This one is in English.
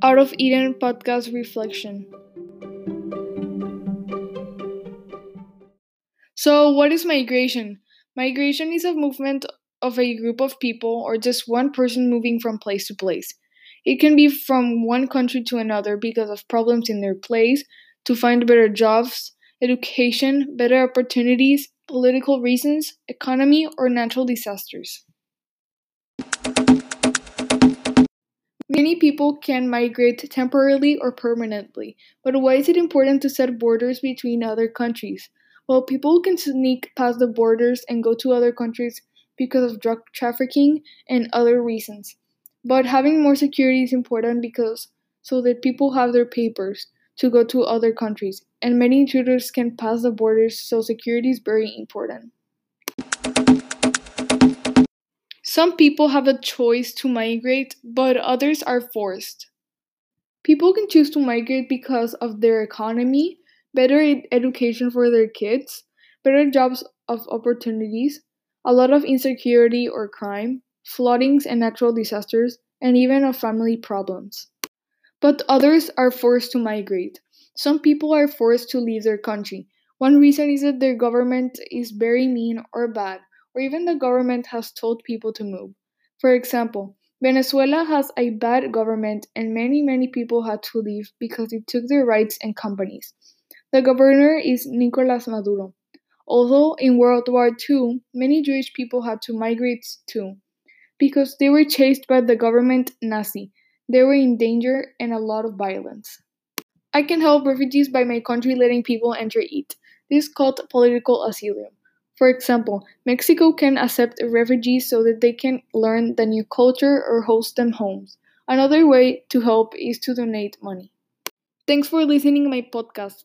Out of Eden podcast reflection. So, what is migration? Migration is a movement of a group of people or just one person moving from place to place. It can be from one country to another because of problems in their place, to find better jobs, education, better opportunities, political reasons, economy, or natural disasters. Many people can migrate temporarily or permanently, but why is it important to set borders between other countries? Well, people can sneak past the borders and go to other countries because of drug trafficking and other reasons. But having more security is important because so that people have their papers to go to other countries, and many intruders can pass the borders, so security is very important. Some people have a choice to migrate, but others are forced. People can choose to migrate because of their economy, better ed- education for their kids, better jobs of opportunities, a lot of insecurity or crime, floodings and natural disasters, and even of family problems. But others are forced to migrate. Some people are forced to leave their country. One reason is that their government is very mean or bad, or even the government has told people to move. For example, Venezuela has a bad government and many, many people had to leave because it took their rights and companies. The governor is Nicolas Maduro. Although in World War II, many Jewish people had to migrate too because they were chased by the government Nazi. They were in danger and a lot of violence. I can help refugees by my country letting people enter it. This is called political asylum. For example, Mexico can accept refugees so that they can learn the new culture or host them homes. Another way to help is to donate money. Thanks for listening my podcast.